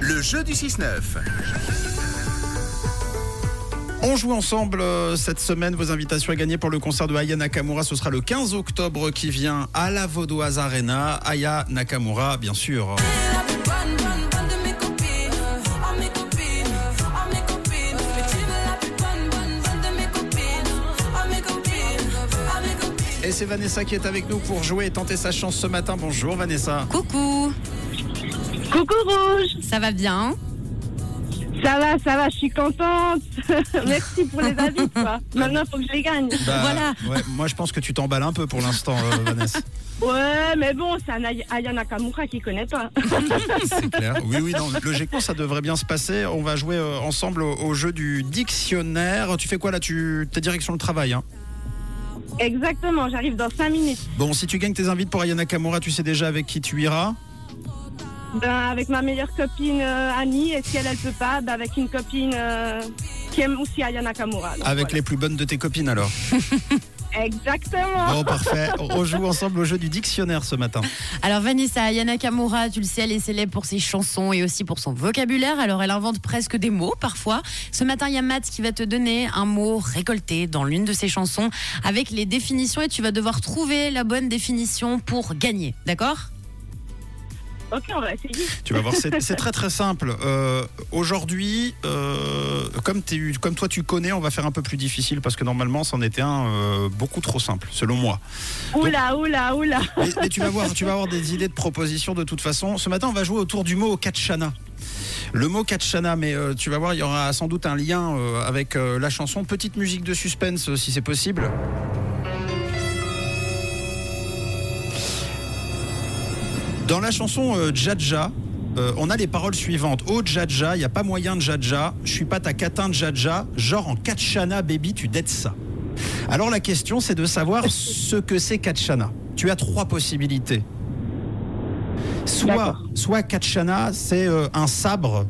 le jeu du 6-9. On joue ensemble euh, cette semaine. Vos invitations à gagner pour le concert de Aya Nakamura. Ce sera le 15 octobre qui vient à la Vaudoise Arena. Aya Nakamura, bien sûr. Et c'est Vanessa qui est avec nous pour jouer et tenter sa chance ce matin. Bonjour Vanessa. Coucou, Coucou Rouge, ça va bien ça va, ça va, je suis contente. Merci pour les avis, quoi. Maintenant, faut que je les gagne. Bah, Voilà. ouais, moi, je pense que tu t'emballes un peu pour l'instant, euh, Vanessa. Ouais, mais bon, c'est un Ay- Aya Nakamura qui connaît pas. C'est clair. Oui, oui, non, logiquement, ça devrait bien se passer. On va jouer euh, ensemble au, au jeu du dictionnaire. Tu fais quoi là? Tu T'es direction le travail, hein? Exactement, j'arrive dans 5 minutes. Bon, si tu gagnes tes invites pour Aya Nakamura, tu sais déjà avec qui tu iras Ben, avec ma meilleure copine euh, Annie, et si elle, elle peut pas, ben, avec une copine euh, qui aime aussi Aya Nakamura. Donc, Avec voilà. les plus bonnes de tes copines alors. Exactement. Bon, parfait. On joue ensemble au jeu du dictionnaire ce matin. Alors Vanessa Yana Kamura, tu le sais, elle est célèbre pour ses chansons et aussi pour son vocabulaire. Alors elle invente presque des mots parfois. Ce matin, il y a Matt qui va te donner un mot récolté dans l'une de ses chansons avec les définitions et tu vas devoir trouver la bonne définition pour gagner. D'accord? Ok, on va essayer. Tu vas voir, c'est très très simple. Euh, Aujourd'hui, euh, comme, toi tu connais, on va faire un peu plus difficile parce que normalement, c'en était un euh, beaucoup trop simple, selon moi. Oula, oula, oula. Mais, mais tu vas voir, tu vas avoir des idées de propositions de toute façon. Ce matin, on va jouer autour du mot Katchana. Le mot Katchana, mais euh, tu vas voir, il y aura sans doute un lien euh, avec euh, la chanson. Petite musique de suspense, si c'est possible. Dans la chanson euh, Djadja, euh, on a les paroles suivantes. Oh Djadja, il n'y a pas moyen de Djadja. Je suis pas ta catin de Djadja. Genre en Katchana, baby, tu dettes ça. Alors la question, c'est de savoir ce que c'est Katchana. Tu as trois possibilités. Soit, soit Katchana, c'est euh, un sabre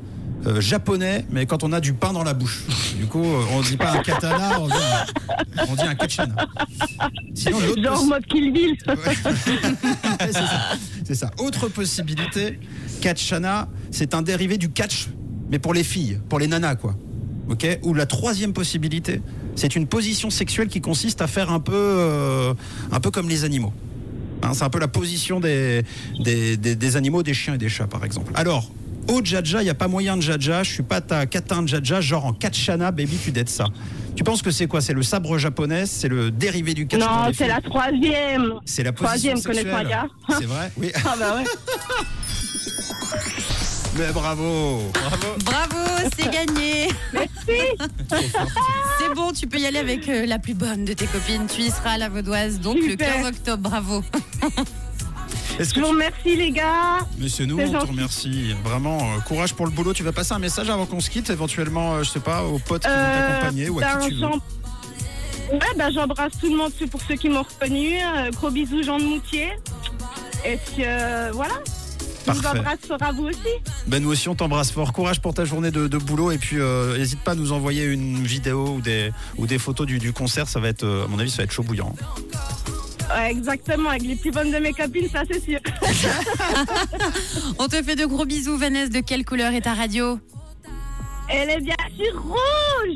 euh, japonais, mais quand on a du pain dans la bouche. Du coup, euh, on dit pas un katana, on dit un, on dit un Katchana. Sinon, Genre mode Kill Bill. C'est ça. Autre possibilité, Katchana, c'est un dérivé du catch, mais pour les filles, pour les nanas, quoi. Ok? Ou la troisième possibilité, c'est une position sexuelle qui consiste à faire un peu, euh, un peu comme les animaux. Hein, c'est un peu la position des, des, des- animaux, des chiens et des chats, par exemple. Alors, au Djadja, il n'y a pas moyen de Djadja, je suis pas ta catin de Djadja, genre en Katchana, baby, tu dettes ça. Tu penses que c'est quoi? C'est le sabre japonais? C'est le dérivé du catch Non, c'est la troisième. C'est la position troisième, connais sexuelle. pas, gars. C'est vrai Oui. Ah bah ouais. Mais bravo Bravo Bravo, c'est gagné Merci. C'est bon, tu peux y aller avec euh, la plus bonne de tes copines. Tu y seras à la Vaudoise, donc Super. Le 15 octobre. Bravo Est-ce Je que vous tu- remercie, les gars. C'est nous, on te gentil. remercie. Vraiment, euh, courage pour le boulot. Tu vas passer un message avant qu'on se quitte, éventuellement, euh, je sais pas, aux potes qui vont t'accompagner ou à ben, qui tu veux. Ouais, ben, j'embrasse tout le monde pour ceux qui m'ont reconnu. Euh, gros bisous, Jean de Moutier. Et puis, euh, voilà. Je vous embrasse fort à vous aussi. Ben nous aussi, on t'embrasse fort. Courage pour ta journée de, de boulot. Et puis, euh, n'hésite pas à nous envoyer une vidéo ou des, ou des photos du, du concert. Ça va être, euh, à mon avis, ça va être chaud bouillant. Ouais, exactement, avec les plus bonnes de mes copines, ça c'est sûr. On te fait de gros bisous, Vanessa. De quelle couleur est ta radio? Elle est bien sûr rouge